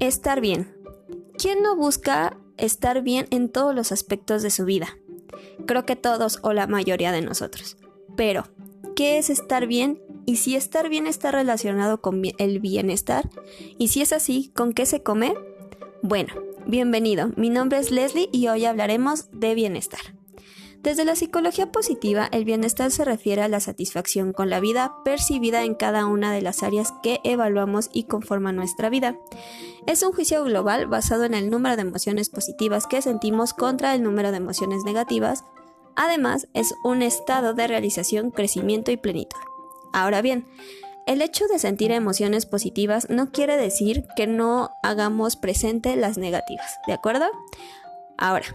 Estar bien. ¿Quién no busca estar bien en todos los aspectos de su vida? Creo que todos o la mayoría de nosotros. Pero, ¿qué es estar bien? Y si estar bien está relacionado con el bienestar. Y si es así, ¿con qué se come? Bueno, bienvenido. Mi nombre es Leslie y hoy hablaremos de bienestar. Desde la psicología positiva, el bienestar se refiere a la satisfacción con la vida percibida en cada una de las áreas que evaluamos y conforman nuestra vida. Es un juicio global basado en el número de emociones positivas que sentimos contra el número de emociones negativas. Además, es un estado de realización, crecimiento y plenitud. Ahora bien, el hecho de sentir emociones positivas no quiere decir que no hagamos presente las negativas, ¿de acuerdo? Ahora,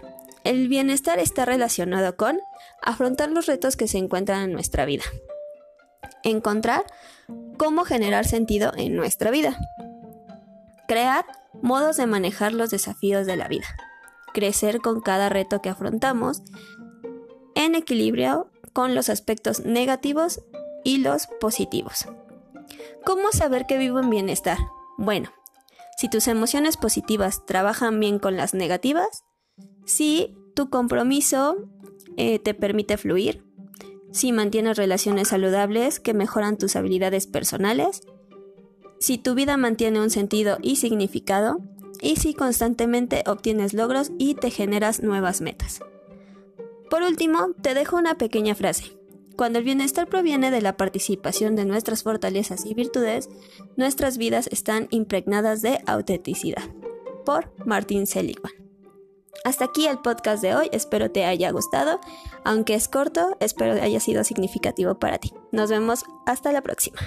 el bienestar está relacionado con afrontar los retos que se encuentran en nuestra vida. Encontrar cómo generar sentido en nuestra vida. Crear modos de manejar los desafíos de la vida. Crecer con cada reto que afrontamos en equilibrio con los aspectos negativos y los positivos. ¿Cómo saber que vivo en bienestar? Bueno, si tus emociones positivas trabajan bien con las negativas, si tu compromiso eh, te permite fluir, si mantienes relaciones saludables que mejoran tus habilidades personales, si tu vida mantiene un sentido y significado, y si constantemente obtienes logros y te generas nuevas metas. Por último, te dejo una pequeña frase. Cuando el bienestar proviene de la participación de nuestras fortalezas y virtudes, nuestras vidas están impregnadas de autenticidad. Por Martin Seligman. Hasta aquí el podcast de hoy, espero te haya gustado, aunque es corto, espero haya sido significativo para ti. Nos vemos hasta la próxima.